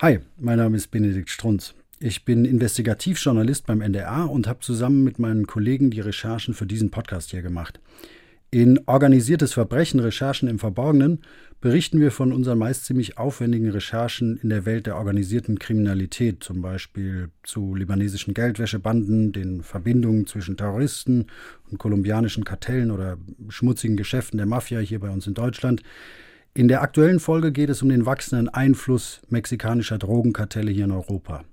Hi, mein Name ist Benedikt Strunz. Ich bin Investigativjournalist beim NDR und habe zusammen mit meinen Kollegen die Recherchen für diesen Podcast hier gemacht. In Organisiertes Verbrechen, Recherchen im Verborgenen berichten wir von unseren meist ziemlich aufwendigen Recherchen in der Welt der organisierten Kriminalität, zum Beispiel zu libanesischen Geldwäschebanden, den Verbindungen zwischen Terroristen und kolumbianischen Kartellen oder schmutzigen Geschäften der Mafia hier bei uns in Deutschland. In der aktuellen Folge geht es um den wachsenden Einfluss mexikanischer Drogenkartelle hier in Europa.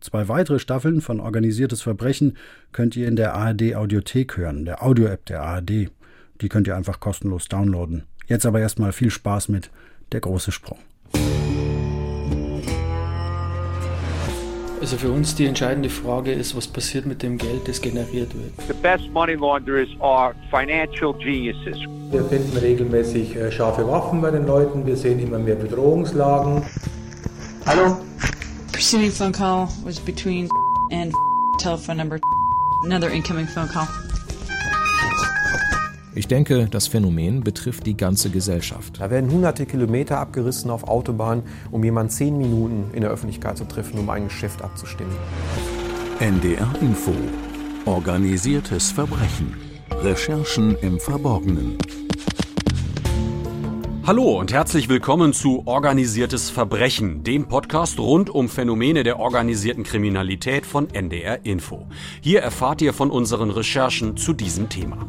Zwei weitere Staffeln von Organisiertes Verbrechen könnt ihr in der ARD Audiothek hören, der Audio-App der ARD. Die könnt ihr einfach kostenlos downloaden. Jetzt aber erstmal viel Spaß mit Der große Sprung. Also für uns die entscheidende Frage ist, was passiert mit dem Geld, das generiert wird. The best money launderers are financial geniuses. Wir finden regelmäßig äh, scharfe Waffen bei den Leuten. Wir sehen immer mehr Bedrohungslagen. Hallo? Pursuing phone call was between and telephone number. Another incoming phone call. Ich denke, das Phänomen betrifft die ganze Gesellschaft. Da werden hunderte Kilometer abgerissen auf Autobahnen, um jemanden zehn Minuten in der Öffentlichkeit zu treffen, um ein Geschäft abzustimmen. NDR Info. Organisiertes Verbrechen. Recherchen im Verborgenen. Hallo und herzlich willkommen zu Organisiertes Verbrechen, dem Podcast rund um Phänomene der organisierten Kriminalität von NDR Info. Hier erfahrt ihr von unseren Recherchen zu diesem Thema.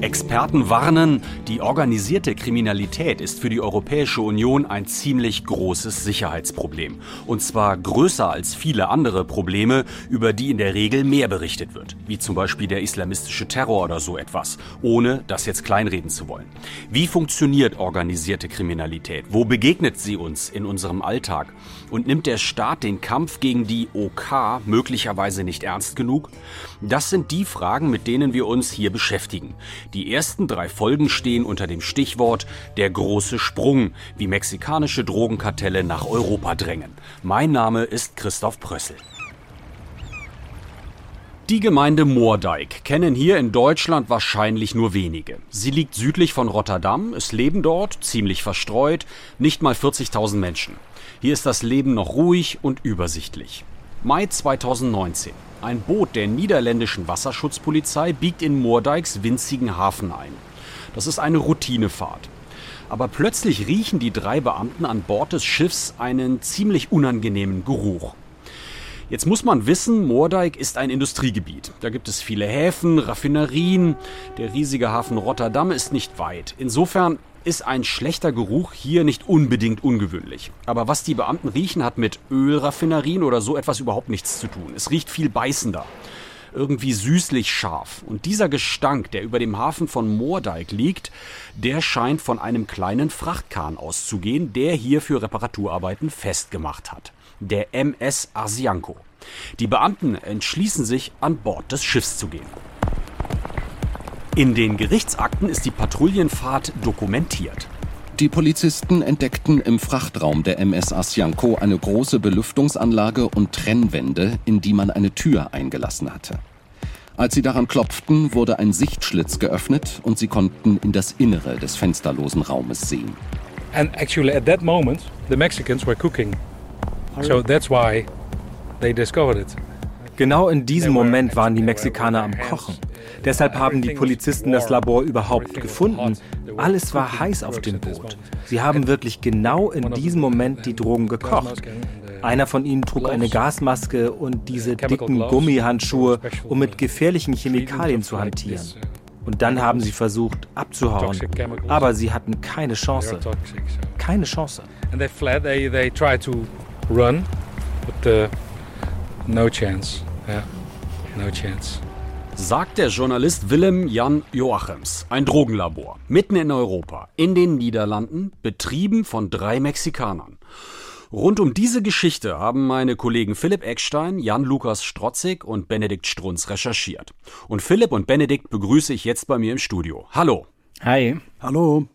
Experten warnen, die organisierte Kriminalität ist für die Europäische Union ein ziemlich großes Sicherheitsproblem. Und zwar größer als viele andere Probleme, über die in der Regel mehr berichtet wird. Wie zum Beispiel der islamistische Terror oder so etwas, ohne das jetzt kleinreden zu wollen. Wie funktioniert organisierte Kriminalität? Wo begegnet sie uns in unserem Alltag? Und nimmt der Staat den Kampf gegen die OK möglicherweise nicht ernst genug? Das sind die Fragen, mit denen wir uns hier beschäftigen. Die ersten drei Folgen stehen unter dem Stichwort Der große Sprung, wie mexikanische Drogenkartelle nach Europa drängen. Mein Name ist Christoph Prössel. Die Gemeinde Moordijk kennen hier in Deutschland wahrscheinlich nur wenige. Sie liegt südlich von Rotterdam, es leben dort, ziemlich verstreut, nicht mal 40.000 Menschen. Hier ist das Leben noch ruhig und übersichtlich. Mai 2019. Ein Boot der niederländischen Wasserschutzpolizei biegt in Moordijks winzigen Hafen ein. Das ist eine Routinefahrt. Aber plötzlich riechen die drei Beamten an Bord des Schiffs einen ziemlich unangenehmen Geruch. Jetzt muss man wissen, Moordijk ist ein Industriegebiet. Da gibt es viele Häfen, Raffinerien. Der riesige Hafen Rotterdam ist nicht weit. Insofern ist ein schlechter Geruch hier nicht unbedingt ungewöhnlich. Aber was die Beamten riechen, hat mit Ölraffinerien oder so etwas überhaupt nichts zu tun. Es riecht viel beißender. Irgendwie süßlich scharf. Und dieser Gestank, der über dem Hafen von Moordijk liegt, der scheint von einem kleinen Frachtkahn auszugehen, der hier für Reparaturarbeiten festgemacht hat. Der MS Arsianko. Die Beamten entschließen sich, an Bord des Schiffs zu gehen. In den Gerichtsakten ist die Patrouillenfahrt dokumentiert. Die Polizisten entdeckten im Frachtraum der MS Asjanko eine große Belüftungsanlage und Trennwände, in die man eine Tür eingelassen hatte. Als sie daran klopften, wurde ein Sichtschlitz geöffnet und sie konnten in das Innere des fensterlosen Raumes sehen. And actually at that moment the Mexicans were cooking. So that's why they discovered it. Genau in diesem Moment waren die Mexikaner am Kochen. Deshalb haben die Polizisten das Labor überhaupt gefunden. Alles war heiß auf dem Boot. Sie haben wirklich genau in diesem Moment die Drogen gekocht. Einer von ihnen trug eine Gasmaske und diese dicken Gummihandschuhe, um mit gefährlichen Chemikalien zu hantieren. Und dann haben sie versucht abzuhauen. Aber sie hatten keine Chance. Keine Chance. And they fled, they, they tried to run, but uh, no chance. Yeah, no chance sagt der Journalist Willem Jan Joachims. Ein Drogenlabor, mitten in Europa, in den Niederlanden, betrieben von drei Mexikanern. Rund um diese Geschichte haben meine Kollegen Philipp Eckstein, Jan-Lukas Strotzig und Benedikt Strunz recherchiert. Und Philipp und Benedikt begrüße ich jetzt bei mir im Studio. Hallo. Hi. Hallo.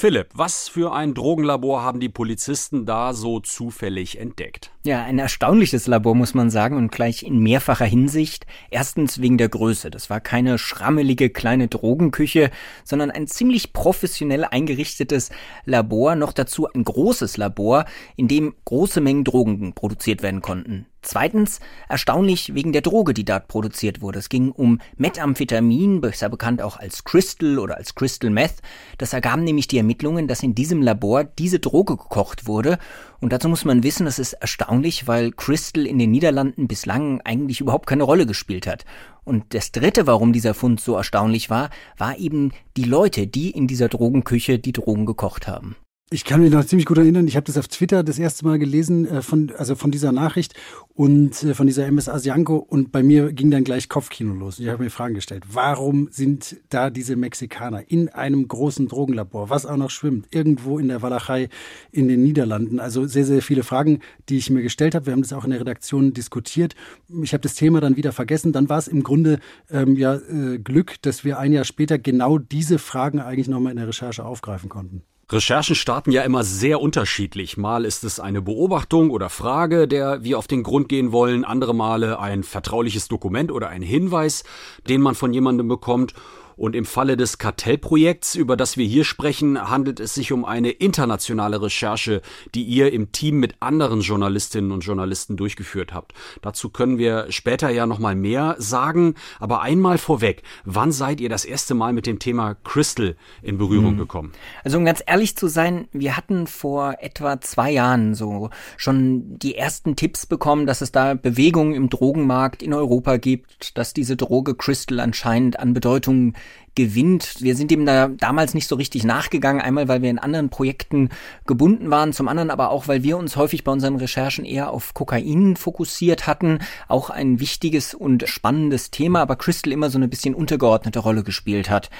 Philipp, was für ein Drogenlabor haben die Polizisten da so zufällig entdeckt? Ja, ein erstaunliches Labor, muss man sagen, und gleich in mehrfacher Hinsicht. Erstens wegen der Größe. Das war keine schrammelige kleine Drogenküche, sondern ein ziemlich professionell eingerichtetes Labor, noch dazu ein großes Labor, in dem große Mengen Drogen produziert werden konnten. Zweitens erstaunlich wegen der Droge, die dort produziert wurde. Es ging um Methamphetamin, besser bekannt auch als Crystal oder als Crystal Meth. Das ergaben nämlich die Ermittlungen, dass in diesem Labor diese Droge gekocht wurde. Und dazu muss man wissen, das ist erstaunlich, weil Crystal in den Niederlanden bislang eigentlich überhaupt keine Rolle gespielt hat. Und das Dritte, warum dieser Fund so erstaunlich war, war eben die Leute, die in dieser Drogenküche die Drogen gekocht haben. Ich kann mich noch ziemlich gut erinnern, ich habe das auf Twitter das erste Mal gelesen, äh, von, also von dieser Nachricht und äh, von dieser MS Asianko und bei mir ging dann gleich Kopfkino los. Ich habe mir Fragen gestellt, warum sind da diese Mexikaner in einem großen Drogenlabor, was auch noch schwimmt, irgendwo in der Walachei in den Niederlanden? Also sehr, sehr viele Fragen, die ich mir gestellt habe. Wir haben das auch in der Redaktion diskutiert. Ich habe das Thema dann wieder vergessen. Dann war es im Grunde ähm, ja äh, Glück, dass wir ein Jahr später genau diese Fragen eigentlich nochmal in der Recherche aufgreifen konnten. Recherchen starten ja immer sehr unterschiedlich. Mal ist es eine Beobachtung oder Frage, der wir auf den Grund gehen wollen, andere Male ein vertrauliches Dokument oder ein Hinweis, den man von jemandem bekommt. Und im Falle des Kartellprojekts, über das wir hier sprechen, handelt es sich um eine internationale Recherche, die ihr im Team mit anderen Journalistinnen und Journalisten durchgeführt habt. Dazu können wir später ja noch mal mehr sagen, aber einmal vorweg, wann seid ihr das erste Mal mit dem Thema Crystal in Berührung mhm. gekommen? Also um ganz ehrlich zu sein, wir hatten vor etwa zwei Jahren so schon die ersten Tipps bekommen, dass es da Bewegungen im Drogenmarkt in Europa gibt, dass diese Droge Crystal anscheinend an Bedeutung gewinnt. Wir sind dem da damals nicht so richtig nachgegangen, einmal weil wir in anderen Projekten gebunden waren, zum anderen aber auch, weil wir uns häufig bei unseren Recherchen eher auf Kokain fokussiert hatten, auch ein wichtiges und spannendes Thema, aber Crystal immer so eine bisschen untergeordnete Rolle gespielt hat.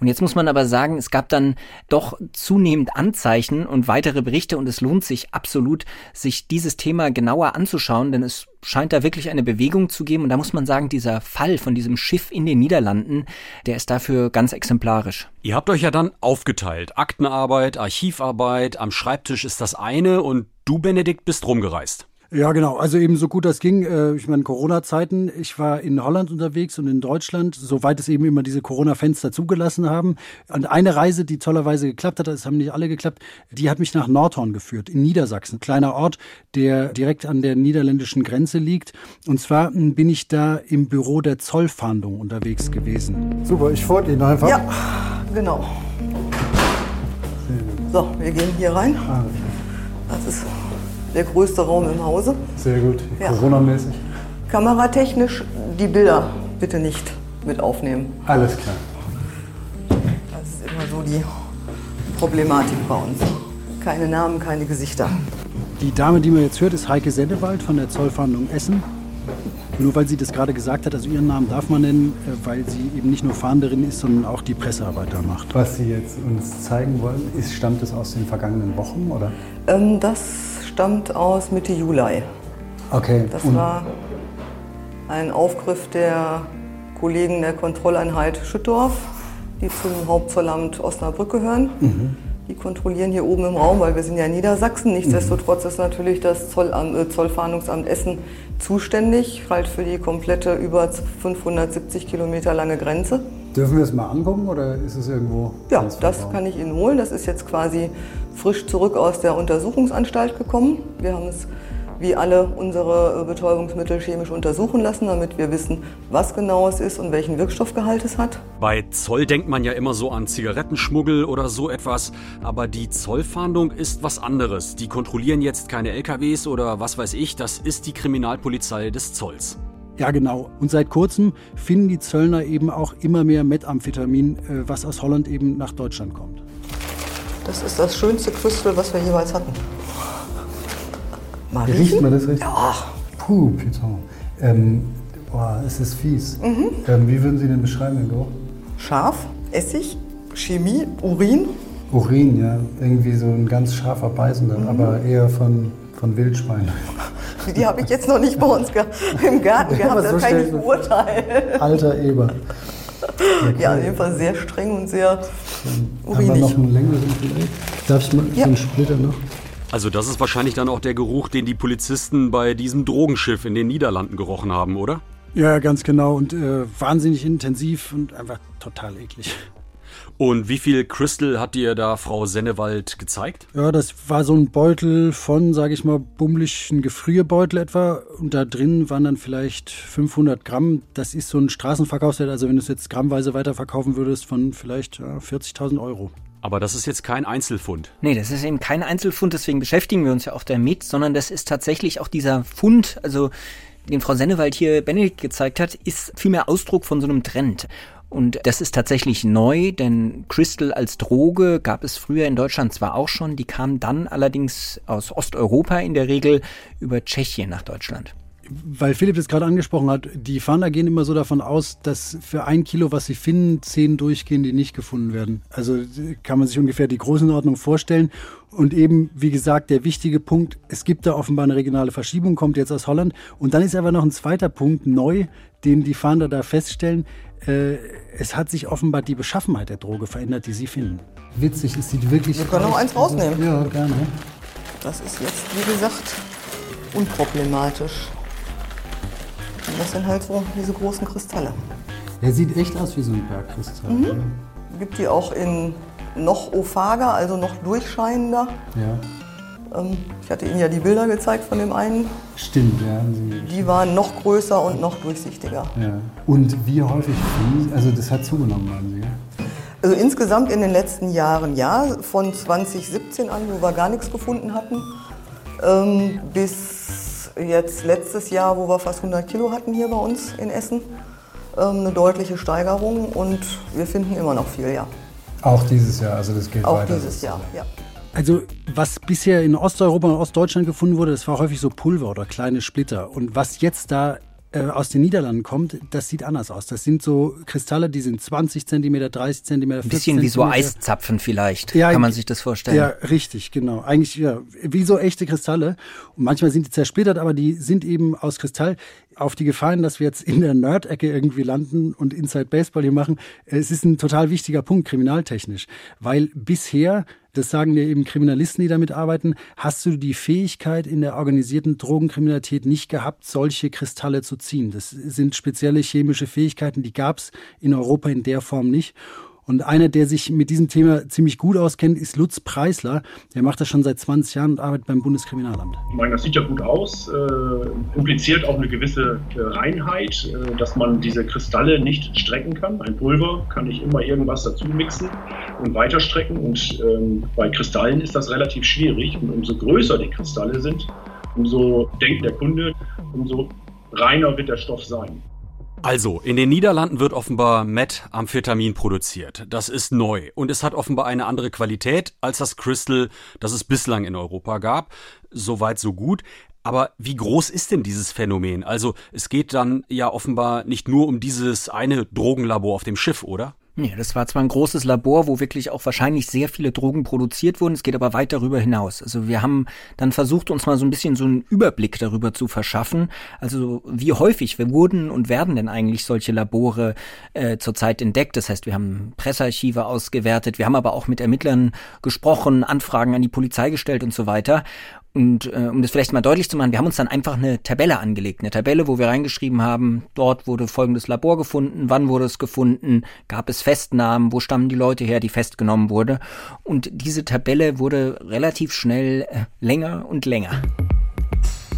Und jetzt muss man aber sagen, es gab dann doch zunehmend Anzeichen und weitere Berichte und es lohnt sich absolut, sich dieses Thema genauer anzuschauen, denn es scheint da wirklich eine Bewegung zu geben. Und da muss man sagen, dieser Fall von diesem Schiff in den Niederlanden, der ist dafür ganz exemplarisch. Ihr habt euch ja dann aufgeteilt. Aktenarbeit, Archivarbeit, am Schreibtisch ist das eine und du, Benedikt, bist rumgereist. Ja, genau. Also eben so gut das ging. Äh, ich meine, Corona-Zeiten. Ich war in Holland unterwegs und in Deutschland, soweit es eben immer diese Corona-Fenster zugelassen haben. Und eine Reise, die tollerweise geklappt hat, das haben nicht alle geklappt, die hat mich nach Nordhorn geführt, in Niedersachsen. Kleiner Ort, der direkt an der niederländischen Grenze liegt. Und zwar hm, bin ich da im Büro der Zollfahndung unterwegs gewesen. Super, ich folge Ihnen einfach. Ja, genau. So, wir gehen hier rein. Ah, das ist der größte Raum im Hause. Sehr gut, ja. Corona-mäßig. Kameratechnisch die Bilder bitte nicht mit aufnehmen. Alles klar. Das ist immer so die Problematik bei uns. Keine Namen, keine Gesichter. Die Dame, die man jetzt hört, ist Heike Sendewald von der Zollfahndung Essen. Nur weil sie das gerade gesagt hat, also ihren Namen darf man nennen, äh, weil sie eben nicht nur Fahnderin ist, sondern auch die Pressearbeit da macht. Was Sie jetzt uns zeigen wollen, ist, stammt es aus den vergangenen Wochen, oder? Ähm, das stammt aus Mitte Juli. Okay. Das Und war ein Aufgriff der Kollegen der Kontrolleinheit Schüttorf, die zum Hauptzollamt Osnabrück gehören. Mhm. Die kontrollieren hier oben im Raum, weil wir sind ja in Niedersachsen. Nichtsdestotrotz ist natürlich das Zollamt, äh, Zollfahndungsamt Essen zuständig, halt für die komplette über 570 Kilometer lange Grenze. Dürfen wir es mal angucken oder ist es irgendwo? Ja, das kann ich Ihnen holen. Das ist jetzt quasi frisch zurück aus der Untersuchungsanstalt gekommen. Wir haben es wie alle unsere Betäubungsmittel chemisch untersuchen lassen, damit wir wissen, was genau es ist und welchen Wirkstoffgehalt es hat. Bei Zoll denkt man ja immer so an Zigarettenschmuggel oder so etwas, aber die Zollfahndung ist was anderes. Die kontrollieren jetzt keine LKWs oder was weiß ich, das ist die Kriminalpolizei des Zolls. Ja, genau. Und seit kurzem finden die Zöllner eben auch immer mehr Methamphetamin, äh, was aus Holland eben nach Deutschland kommt. Das ist das schönste Crystal, was wir jeweils hatten. Mal Riecht man das richtig? Ja. Puh, Python. Ähm, boah, es ist fies. Mhm. Ähm, wie würden Sie den beschreiben, den Geruch? Scharf, Essig, Chemie, Urin. Urin, ja. Irgendwie so ein ganz scharfer Beißender, mhm. aber eher von, von Wildschweinen. Die habe ich jetzt noch nicht bei uns im Garten gehabt, ja, das kann ich beurteilen. Alter Eber. Okay. Ja, auf jeden Fall sehr streng und sehr Aber noch einen längeren vielleicht? Darf ich mal ja. den Splitter noch? Also das ist wahrscheinlich dann auch der Geruch, den die Polizisten bei diesem Drogenschiff in den Niederlanden gerochen haben, oder? Ja, ganz genau. Und äh, wahnsinnig intensiv und einfach total eklig. Und wie viel Crystal hat dir da Frau Sennewald gezeigt? Ja, das war so ein Beutel von, sage ich mal, bummeligen Gefrierbeutel etwa. Und da drin waren dann vielleicht 500 Gramm. Das ist so ein Straßenverkaufswert. Also wenn du es jetzt grammweise weiterverkaufen würdest, von vielleicht ja, 40.000 Euro. Aber das ist jetzt kein Einzelfund. Nee, das ist eben kein Einzelfund, deswegen beschäftigen wir uns ja auch damit, sondern das ist tatsächlich auch dieser Fund, also den Frau Sennewald hier Benedikt gezeigt hat, ist vielmehr Ausdruck von so einem Trend. Und das ist tatsächlich neu, denn Crystal als Droge gab es früher in Deutschland zwar auch schon, die kam dann allerdings aus Osteuropa in der Regel über Tschechien nach Deutschland weil Philipp das gerade angesprochen hat, die Fahnder gehen immer so davon aus, dass für ein Kilo, was sie finden, zehn durchgehen, die nicht gefunden werden. Also kann man sich ungefähr die Größenordnung vorstellen. Und eben, wie gesagt, der wichtige Punkt, es gibt da offenbar eine regionale Verschiebung, kommt jetzt aus Holland. Und dann ist aber noch ein zweiter Punkt neu, den die Fahnder da feststellen. Äh, es hat sich offenbar die Beschaffenheit der Droge verändert, die sie finden. Witzig, es sieht wirklich. Wir können noch eins rausnehmen. Ja, gerne. Das ist jetzt, wie gesagt, unproblematisch. Und das sind halt so diese großen Kristalle. Der sieht echt aus wie so ein Bergkristall. Mhm. Ja. Gibt die auch in noch ophager, also noch durchscheinender. Ja. Ähm, ich hatte Ihnen ja die Bilder gezeigt von dem einen. Stimmt, ja. Die waren noch größer und noch durchsichtiger. Ja. Und wie häufig, also das hat zugenommen, meinen Sie? Ja? Also insgesamt in den letzten Jahren ja, von 2017 an, wo wir gar nichts gefunden hatten, ähm, bis jetzt letztes Jahr, wo wir fast 100 Kilo hatten hier bei uns in Essen, ähm, eine deutliche Steigerung und wir finden immer noch viel, ja. Auch dieses Jahr, also das geht Auch weiter. Auch dieses Jahr, ja. Also was bisher in Osteuropa und Ostdeutschland gefunden wurde, das war häufig so Pulver oder kleine Splitter. Und was jetzt da äh, aus den Niederlanden kommt, das sieht anders aus. Das sind so Kristalle, die sind 20 Zentimeter, 30 Zentimeter, 40 Ein bisschen wie so Eiszapfen vielleicht, ja, kann man sich das vorstellen. Ja, richtig, genau. Eigentlich ja, wie so echte Kristalle. Und manchmal sind die zersplittert, aber die sind eben aus Kristall. Auf die Gefallen, dass wir jetzt in der Nerd-Ecke irgendwie landen und Inside Baseball hier machen, es ist ein total wichtiger Punkt, kriminaltechnisch. Weil bisher das sagen dir eben Kriminalisten, die damit arbeiten, hast du die Fähigkeit in der organisierten Drogenkriminalität nicht gehabt, solche Kristalle zu ziehen. Das sind spezielle chemische Fähigkeiten, die gab es in Europa in der Form nicht. Und einer, der sich mit diesem Thema ziemlich gut auskennt, ist Lutz Preisler. Der macht das schon seit 20 Jahren und arbeitet beim Bundeskriminalamt. Ich meine, das sieht ja gut aus, äh, impliziert auch eine gewisse äh, Reinheit, äh, dass man diese Kristalle nicht strecken kann. Ein Pulver kann ich immer irgendwas dazu mixen und weiterstrecken. Und ähm, bei Kristallen ist das relativ schwierig. Und umso größer die Kristalle sind, umso denkt der Kunde, umso reiner wird der Stoff sein. Also, in den Niederlanden wird offenbar Methamphetamin produziert. Das ist neu und es hat offenbar eine andere Qualität als das Crystal, das es bislang in Europa gab. Soweit so gut. Aber wie groß ist denn dieses Phänomen? Also, es geht dann ja offenbar nicht nur um dieses eine Drogenlabor auf dem Schiff, oder? Nee, das war zwar ein großes Labor, wo wirklich auch wahrscheinlich sehr viele Drogen produziert wurden, es geht aber weit darüber hinaus. Also wir haben dann versucht, uns mal so ein bisschen so einen Überblick darüber zu verschaffen. Also wie häufig wurden und werden denn eigentlich solche Labore äh, zurzeit entdeckt? Das heißt, wir haben Pressearchive ausgewertet, wir haben aber auch mit Ermittlern gesprochen, Anfragen an die Polizei gestellt und so weiter. Und äh, um das vielleicht mal deutlich zu machen, wir haben uns dann einfach eine Tabelle angelegt. Eine Tabelle, wo wir reingeschrieben haben, dort wurde folgendes Labor gefunden, wann wurde es gefunden, gab es Festnahmen, wo stammen die Leute her, die festgenommen wurde. Und diese Tabelle wurde relativ schnell äh, länger und länger.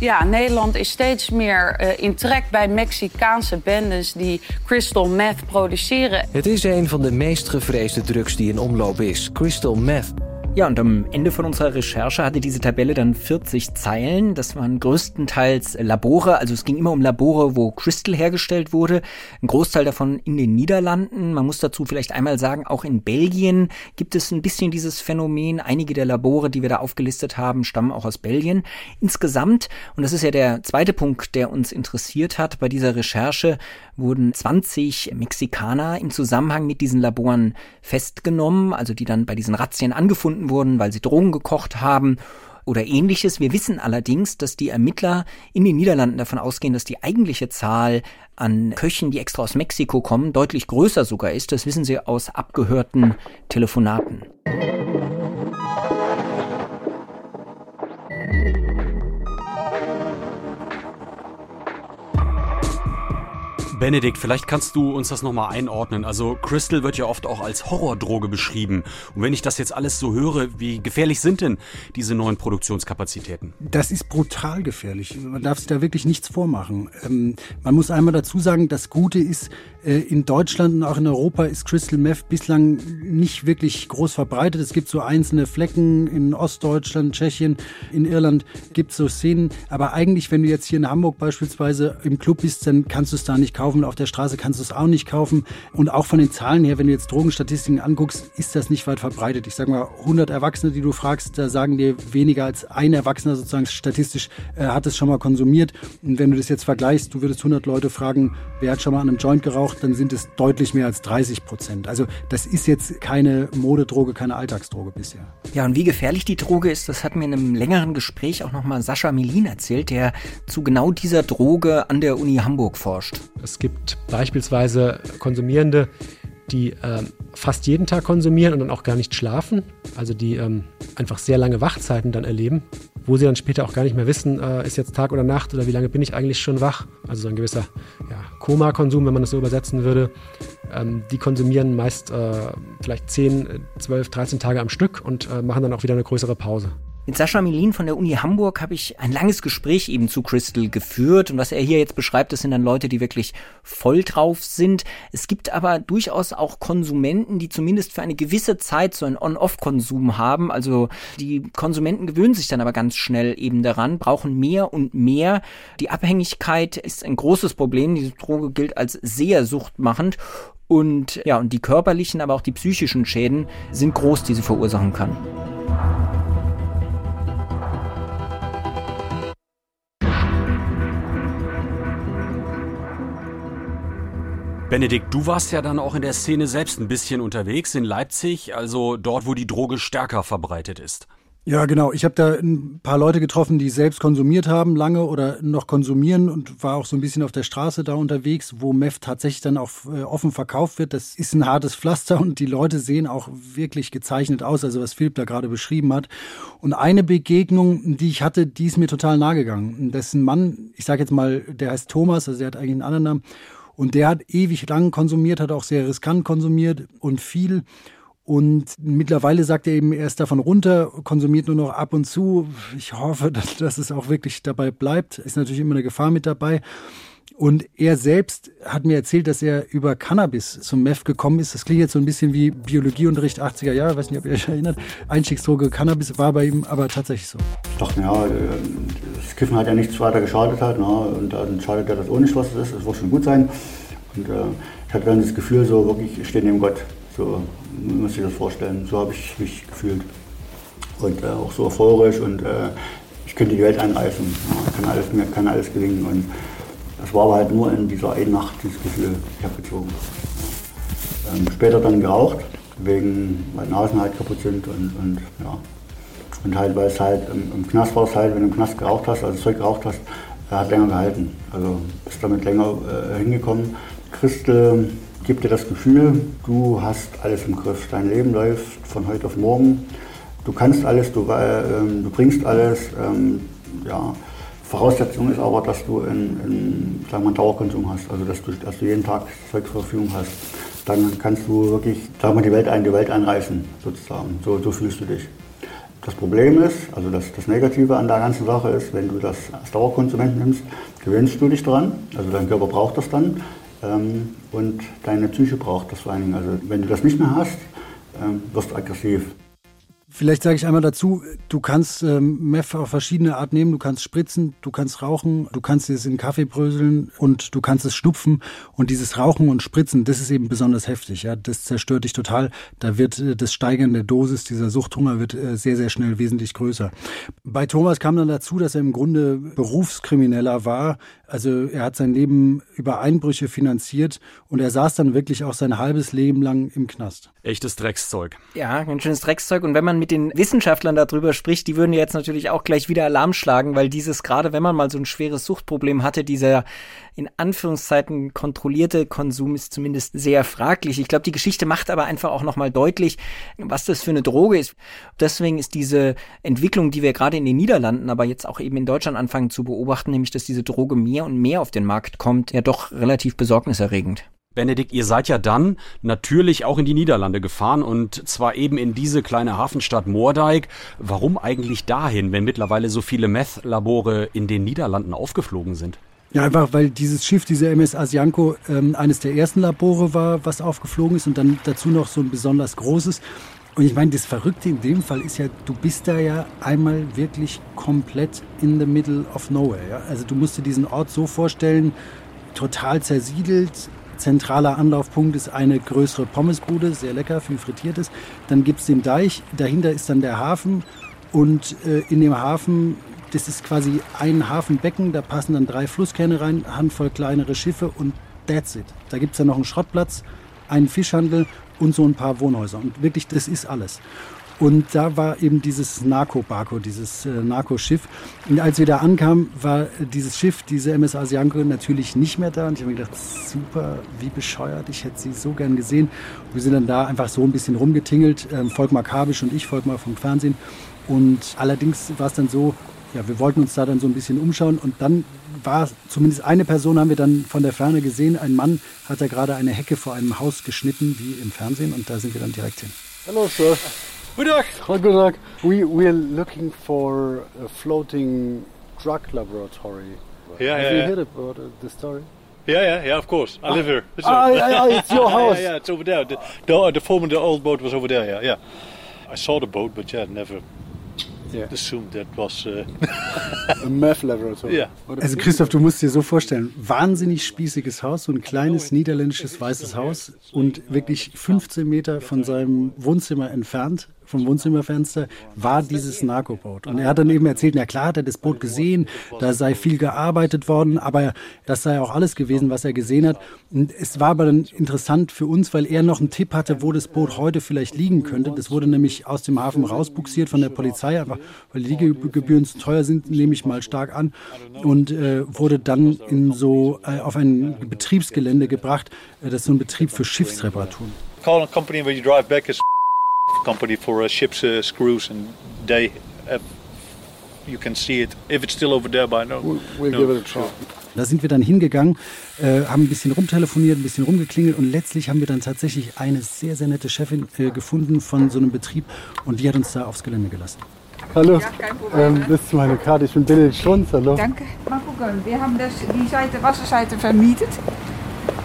Ja, Nederland is steeds meer uh, in trek bij Mexicaanse bendes die crystal meth produceren. Het is een van de meest gevreesde drugs die in omloop is, crystal meth. Ja, und am Ende von unserer Recherche hatte diese Tabelle dann 40 Zeilen. Das waren größtenteils Labore, also es ging immer um Labore, wo Crystal hergestellt wurde. Ein Großteil davon in den Niederlanden. Man muss dazu vielleicht einmal sagen, auch in Belgien gibt es ein bisschen dieses Phänomen. Einige der Labore, die wir da aufgelistet haben, stammen auch aus Belgien. Insgesamt, und das ist ja der zweite Punkt, der uns interessiert hat bei dieser Recherche, wurden 20 Mexikaner im Zusammenhang mit diesen Laboren festgenommen, also die dann bei diesen Razzien angefunden wurden, weil sie Drogen gekocht haben. oder ähnliches. Wir wissen allerdings, dass die Ermittler in den Niederlanden davon ausgehen, dass die eigentliche Zahl an Köchen, die extra aus Mexiko kommen, deutlich größer sogar ist. Das wissen sie aus abgehörten Telefonaten. Benedikt, vielleicht kannst du uns das nochmal einordnen. Also Crystal wird ja oft auch als Horrordroge beschrieben. Und wenn ich das jetzt alles so höre, wie gefährlich sind denn diese neuen Produktionskapazitäten? Das ist brutal gefährlich. Man darf sich da wirklich nichts vormachen. Ähm, man muss einmal dazu sagen, das Gute ist, äh, in Deutschland und auch in Europa ist Crystal Meth bislang nicht wirklich groß verbreitet. Es gibt so einzelne Flecken in Ostdeutschland, Tschechien, in Irland gibt es so Szenen. Aber eigentlich, wenn du jetzt hier in Hamburg beispielsweise im Club bist, dann kannst du es da nicht kaufen kaufen. Auf der Straße kannst du es auch nicht kaufen. Und auch von den Zahlen her, wenn du jetzt Drogenstatistiken anguckst, ist das nicht weit verbreitet. Ich sage mal, 100 Erwachsene, die du fragst, da sagen dir weniger als ein Erwachsener sozusagen statistisch äh, hat es schon mal konsumiert. Und wenn du das jetzt vergleichst, du würdest 100 Leute fragen, wer hat schon mal an einem Joint geraucht, dann sind es deutlich mehr als 30 Prozent. Also das ist jetzt keine Modedroge, keine Alltagsdroge bisher. Ja, und wie gefährlich die Droge ist, das hat mir in einem längeren Gespräch auch nochmal Sascha Melin erzählt, der zu genau dieser Droge an der Uni Hamburg forscht. Es gibt beispielsweise Konsumierende, die ähm, fast jeden Tag konsumieren und dann auch gar nicht schlafen, also die ähm, einfach sehr lange Wachzeiten dann erleben, wo sie dann später auch gar nicht mehr wissen, äh, ist jetzt Tag oder Nacht oder wie lange bin ich eigentlich schon wach. Also so ein gewisser ja, Koma-Konsum, wenn man das so übersetzen würde. Ähm, die konsumieren meist äh, vielleicht 10, 12, 13 Tage am Stück und äh, machen dann auch wieder eine größere Pause. Mit Sascha Melin von der Uni Hamburg habe ich ein langes Gespräch eben zu Crystal geführt und was er hier jetzt beschreibt, das sind dann Leute, die wirklich voll drauf sind. Es gibt aber durchaus auch Konsumenten, die zumindest für eine gewisse Zeit so einen On-Off-Konsum haben. Also die Konsumenten gewöhnen sich dann aber ganz schnell eben daran, brauchen mehr und mehr. Die Abhängigkeit ist ein großes Problem. Diese Droge gilt als sehr suchtmachend und ja, und die körperlichen, aber auch die psychischen Schäden sind groß, die sie verursachen kann. Benedikt, du warst ja dann auch in der Szene selbst ein bisschen unterwegs in Leipzig, also dort, wo die Droge stärker verbreitet ist. Ja, genau. Ich habe da ein paar Leute getroffen, die selbst konsumiert haben, lange oder noch konsumieren und war auch so ein bisschen auf der Straße da unterwegs, wo Meth tatsächlich dann auch äh, offen verkauft wird. Das ist ein hartes Pflaster und die Leute sehen auch wirklich gezeichnet aus, also was Philipp da gerade beschrieben hat. Und eine Begegnung, die ich hatte, die ist mir total nahe gegangen. Das ist ein Mann, ich sage jetzt mal, der heißt Thomas, also der hat eigentlich einen anderen Namen und der hat ewig lang konsumiert, hat auch sehr riskant konsumiert und viel. Und mittlerweile sagt er eben, er ist davon runter, konsumiert nur noch ab und zu. Ich hoffe, dass, dass es auch wirklich dabei bleibt. Ist natürlich immer eine Gefahr mit dabei. Und er selbst hat mir erzählt, dass er über Cannabis zum Meth gekommen ist. Das klingt jetzt so ein bisschen wie Biologieunterricht 80er Jahre, weiß nicht, ob ihr euch erinnert. Einstiegsdroge Cannabis war bei ihm aber tatsächlich so. Ich dachte, ja, das Kiffen hat ja nichts weiter geschadet halt, ne? und dann schadet ja das auch nicht, was es ist. Das wird schon gut sein. Und äh, ich hatte dann das Gefühl, so wirklich, ich stehe neben Gott. So muss ich das vorstellen. So habe ich mich gefühlt. Und äh, auch so euphorisch und äh, ich könnte die Welt einreißen. Ja, kann alles, mir kann alles gelingen. Und das war aber halt nur in dieser einen Nacht dieses Gefühl, ich habe gezogen. Ähm, später dann geraucht, wegen, weil Nasen halt kaputt sind und, und ja. Und halt, weil es halt im, im Knast war es halt, wenn du im Knast geraucht hast, also Zeug geraucht hast, er hat länger gehalten. Also bist damit länger äh, hingekommen. Christel gibt dir das Gefühl, du hast alles im Griff. Dein Leben läuft von heute auf morgen. Du kannst alles, du, äh, du bringst alles. Ähm, ja. Voraussetzung ist aber, dass du einen, einen Dauerkonsum hast, also dass du, dass du jeden Tag Zeug zur Verfügung hast. Dann kannst du wirklich sagen wir, die, Welt ein, die Welt einreißen, sozusagen. So, so fühlst du dich. Das Problem ist, also das, das Negative an der ganzen Sache ist, wenn du das als Dauerkonsument nimmst, gewöhnst du dich dran, also dein Körper braucht das dann ähm, und deine Psyche braucht das vor allen Dingen. Also wenn du das nicht mehr hast, ähm, wirst du aggressiv. Vielleicht sage ich einmal dazu, du kannst ähm, Meth auf verschiedene Art nehmen. Du kannst spritzen, du kannst rauchen, du kannst es in Kaffee bröseln und du kannst es schnupfen. Und dieses Rauchen und Spritzen, das ist eben besonders heftig. Ja, das zerstört dich total. Da wird äh, das Steigern der Dosis, dieser Suchthunger wird äh, sehr, sehr schnell wesentlich größer. Bei Thomas kam dann dazu, dass er im Grunde Berufskrimineller war, Also er hat sein Leben über Einbrüche finanziert und er saß dann wirklich auch sein halbes Leben lang im Knast. Echtes Dreckszeug. Ja, ein schönes Dreckszeug. Und wenn man mit den Wissenschaftlern darüber spricht, die würden jetzt natürlich auch gleich wieder Alarm schlagen, weil dieses, gerade wenn man mal so ein schweres Suchtproblem hatte, dieser in Anführungszeiten kontrollierte Konsum ist zumindest sehr fraglich. Ich glaube, die Geschichte macht aber einfach auch nochmal deutlich, was das für eine Droge ist. Deswegen ist diese Entwicklung, die wir gerade in den Niederlanden, aber jetzt auch eben in Deutschland anfangen zu beobachten, nämlich dass diese Droge mehr und mehr auf den Markt kommt, ja doch relativ besorgniserregend. Benedikt, ihr seid ja dann natürlich auch in die Niederlande gefahren und zwar eben in diese kleine Hafenstadt Moerdijk. Warum eigentlich dahin, wenn mittlerweile so viele Meth-Labore in den Niederlanden aufgeflogen sind? Ja, einfach weil dieses Schiff, diese MS Asianko, ähm, eines der ersten Labore war, was aufgeflogen ist und dann dazu noch so ein besonders großes. Und ich meine, das Verrückte in dem Fall ist ja, du bist da ja einmal wirklich komplett in the middle of nowhere. Ja? Also du musst dir diesen Ort so vorstellen, total zersiedelt. Zentraler Anlaufpunkt ist eine größere Pommesbude, sehr lecker, viel frittiertes. Dann gibt es den Deich, dahinter ist dann der Hafen und äh, in dem Hafen das ist quasi ein Hafenbecken, da passen dann drei Flusskähne rein, Handvoll kleinere Schiffe und that's it. Da gibt es dann noch einen Schrottplatz, einen Fischhandel und so ein paar Wohnhäuser. Und wirklich, das ist alles. Und da war eben dieses Narco-Barco, dieses äh, Narco-Schiff. Und als wir da ankamen, war dieses Schiff, diese MS Asianko, natürlich nicht mehr da. Und ich habe mir gedacht, super, wie bescheuert, ich hätte sie so gern gesehen. Und wir sind dann da einfach so ein bisschen rumgetingelt, ähm, Volkmar Kabisch und ich, Volkmar vom Fernsehen. Und allerdings war es dann so, ja, wir wollten uns da dann so ein bisschen umschauen und dann war zumindest eine Person haben wir dann von der Ferne gesehen. Ein Mann hat da gerade eine Hecke vor einem Haus geschnitten, wie im Fernsehen, und da sind wir dann direkt hin. Hello, sir. Good luck. Good luck. We we are looking for a floating drug laboratory. Yeah, Have yeah, you yeah. heard about uh, the story? Yeah, yeah, yeah, of course. I live here. Ah, yeah, yeah, it's your house. yeah, yeah, it's over there. The, the, the former the old boat was over there, yeah, yeah. I saw the boat, but yeah, never Yeah. assumed that was... Uh, A meth laboratory. Yeah. Also Christoph, du musst dir so vorstellen, wahnsinnig spießiges Haus, so ein kleines niederländisches weißes Haus und wirklich 15 Meter von seinem Wohnzimmer entfernt, vom Wohnzimmerfenster, war dieses Narkoboot. Und er hat dann eben erzählt, na klar hat er das Boot gesehen, da sei viel gearbeitet worden, aber das sei auch alles gewesen, was er gesehen hat. Und es war aber dann interessant für uns, weil er noch einen Tipp hatte, wo das Boot heute vielleicht liegen könnte. Das wurde nämlich aus dem Hafen rausbuxiert von der Polizei, einfach weil die Liegegebühren zu teuer sind, nehme ich mal stark an. Und äh, wurde dann in so äh, auf ein Betriebsgelände gebracht. Äh, das ist so ein Betrieb für Schiffsreparaturen. call a company where you drive back is company for uh, ships uh, screws and they have, you can see it if it's still over there by now. We'll no, give it a try. Da sind wir dann hingegangen, äh, haben ein bisschen rumtelefoniert, ein bisschen rumgeklingelt und letztlich haben wir dann tatsächlich eine sehr, sehr nette Chefin äh, gefunden von so einem Betrieb und die hat uns da aufs Gelände gelassen. Hallo, Problem. ähm, das ist meine Karte. Ich bin Bill Strunz. Hallo. Danke. Mal gucken, wir haben das, die Seite, Wasserseite vermietet.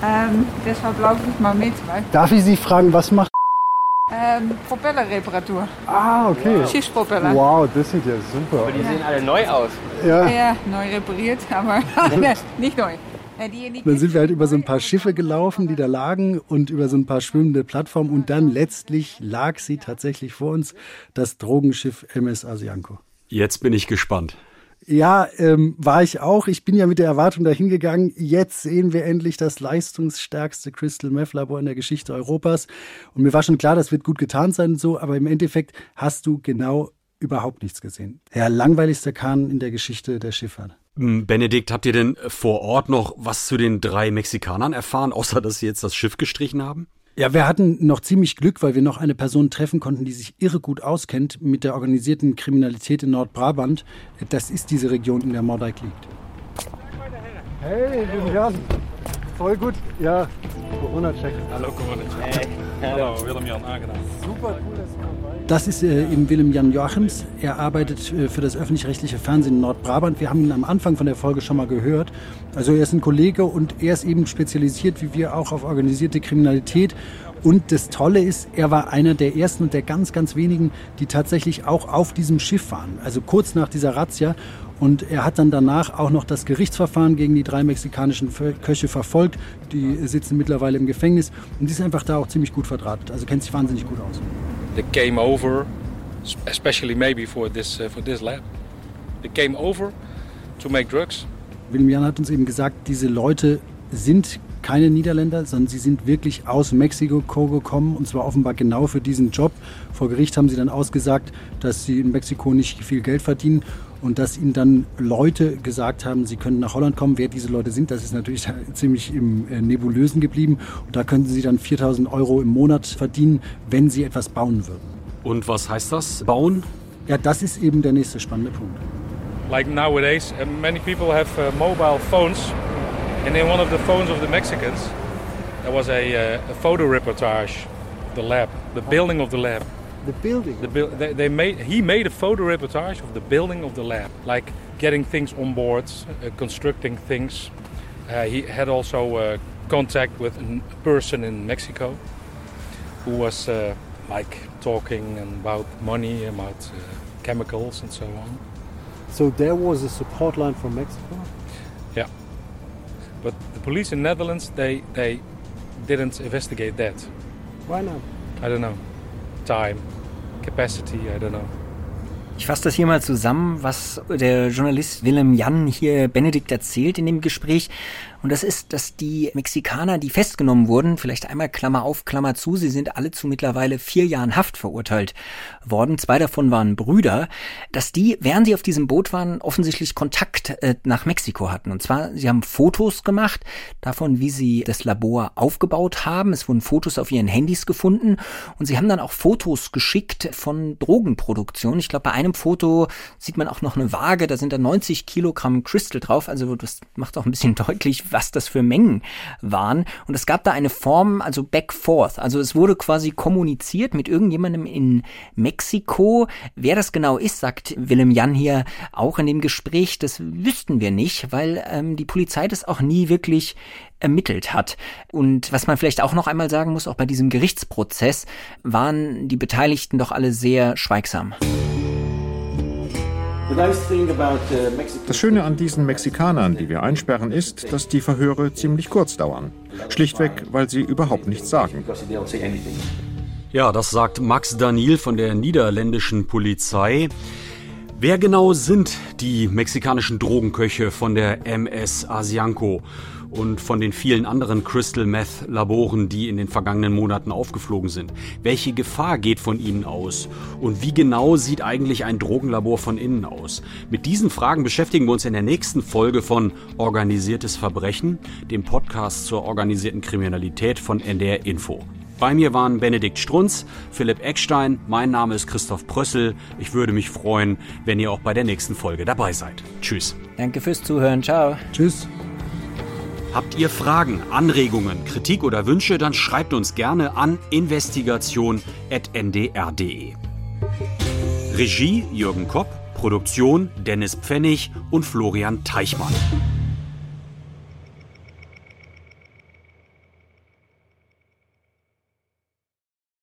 Ähm, deshalb laufe ich mal mit. Weil, Darf ich Sie fragen, was macht? Ähm, Propellerreparatur. Ah, okay. Schiffspropeller. Wow, das sieht ja super aus. die sehen alle neu aus. Ja. Ja, neu repariert, aber nicht neu. Die, Dann sind wir halt über so ein paar Schiffe gelaufen, die da lagen und über so ein paar schwimmende Plattformen und dann letztlich lag sie tatsächlich vor uns, das Drogenschiff MS Asianko. Jetzt bin ich gespannt. Ja, ähm, war ich auch. Ich bin ja mit der Erwartung dahin gegangen. Jetzt sehen wir endlich das leistungsstärkste Crystal Meth Labor in der Geschichte Europas. Und mir war schon klar, das wird gut getan sein und so. Aber im Endeffekt hast du genau überhaupt nichts gesehen. Der langweiligste Kahn in der Geschichte der Schifffahrt. Hm, Benedikt, habt ihr denn vor Ort noch was zu den drei Mexikanern erfahren, außer dass sie jetzt das Schiff gestrichen haben? Ja, wir hatten noch ziemlich Glück, weil wir noch eine Person treffen konnten, die sich irre gut auskennt mit der organisierten Kriminalität in Nordbrabant. Das ist diese Region, in der Mordijk liegt. Hey, guten Tag. Voll gut. Ja, Corona-Check. Hallo Corona-Check. Hallo, Willem-Jan, aangenaam. Super cool, dass du dabei Das ist äh, eben Willem-Jan Joachims. Er arbeitet äh, für das öffentlich-rechtliche Fernsehen in Nordbrabant. Wir haben ihn am Anfang von der Folge schon mal gehört. Also er ist ein Kollege und er ist eben spezialisiert, wie wir auch, auf organisierte Kriminalität. Und das Tolle ist, er war einer der ersten und der ganz, ganz wenigen, die tatsächlich auch auf diesem Schiff waren. Also kurz nach dieser Razzia. Und er hat dann danach auch noch das Gerichtsverfahren gegen die drei mexikanischen Köche verfolgt. Die sitzen mittlerweile im Gefängnis und die ist einfach da auch ziemlich gut verdrahtet. Also kennt sich wahnsinnig gut aus. They came over, especially maybe for this uh, for this lab. They came over to make drugs, William Jan hat uns eben gesagt, diese Leute sind keine Niederländer, sondern sie sind wirklich aus Mexiko gekommen und zwar offenbar genau für diesen Job. Vor Gericht haben sie dann ausgesagt, dass sie in Mexiko nicht viel Geld verdienen und dass ihnen dann Leute gesagt haben, sie können nach Holland kommen. Wer diese Leute sind, das ist natürlich ziemlich im äh, Nebulösen geblieben. Und da könnten sie dann 4000 Euro im Monat verdienen, wenn sie etwas bauen würden. Und was heißt das, bauen? Ja, das ist eben der nächste spannende Punkt. Like nowadays, many people have uh, mobile phones, and in one of the phones of the Mexicans, there was a, uh, a photo reportage of the lab, the building of the lab. The building. The bu- they, they made he made a photo reportage of the building of the lab, like getting things on board, uh, constructing things. Uh, he had also uh, contact with a person in Mexico who was uh, like talking about money, about uh, chemicals, and so on. So there was a support line from Mexico? Yeah, but the police in Netherlands they they didn't investigate that. Why not? I don't know. Time, capacity, I don't know. Ich fasse das hier mal zusammen, was der Journalist Willem Jan hier Benedikt erzählt in dem Gespräch. Und das ist, dass die Mexikaner, die festgenommen wurden, vielleicht einmal Klammer auf, Klammer zu, sie sind alle zu mittlerweile vier Jahren Haft verurteilt worden. Zwei davon waren Brüder, dass die, während sie auf diesem Boot waren, offensichtlich Kontakt äh, nach Mexiko hatten. Und zwar, sie haben Fotos gemacht davon, wie sie das Labor aufgebaut haben. Es wurden Fotos auf ihren Handys gefunden. Und sie haben dann auch Fotos geschickt von Drogenproduktion. Ich glaube, bei einem Foto sieht man auch noch eine Waage, da sind da 90 Kilogramm Crystal drauf. Also das macht auch ein bisschen deutlich, was das für Mengen waren. Und es gab da eine Form, also back forth. Also es wurde quasi kommuniziert mit irgendjemandem in Mexiko. Wer das genau ist, sagt Willem Jan hier auch in dem Gespräch, das wüssten wir nicht, weil ähm, die Polizei das auch nie wirklich ermittelt hat. Und was man vielleicht auch noch einmal sagen muss, auch bei diesem Gerichtsprozess waren die Beteiligten doch alle sehr schweigsam. Das Schöne an diesen Mexikanern, die wir einsperren, ist, dass die Verhöre ziemlich kurz dauern. Schlichtweg, weil sie überhaupt nichts sagen. Ja, das sagt Max Daniel von der niederländischen Polizei. Wer genau sind die mexikanischen Drogenköche von der MS Asianco und von den vielen anderen Crystal Meth Laboren, die in den vergangenen Monaten aufgeflogen sind? Welche Gefahr geht von ihnen aus? Und wie genau sieht eigentlich ein Drogenlabor von innen aus? Mit diesen Fragen beschäftigen wir uns in der nächsten Folge von Organisiertes Verbrechen, dem Podcast zur organisierten Kriminalität von NDR Info. Bei mir waren Benedikt Strunz, Philipp Eckstein, mein Name ist Christoph Prössel. Ich würde mich freuen, wenn ihr auch bei der nächsten Folge dabei seid. Tschüss. Danke fürs Zuhören. Ciao. Tschüss. Habt ihr Fragen, Anregungen, Kritik oder Wünsche, dann schreibt uns gerne an investigation.ndr.de. Regie Jürgen Kopp, Produktion Dennis Pfennig und Florian Teichmann.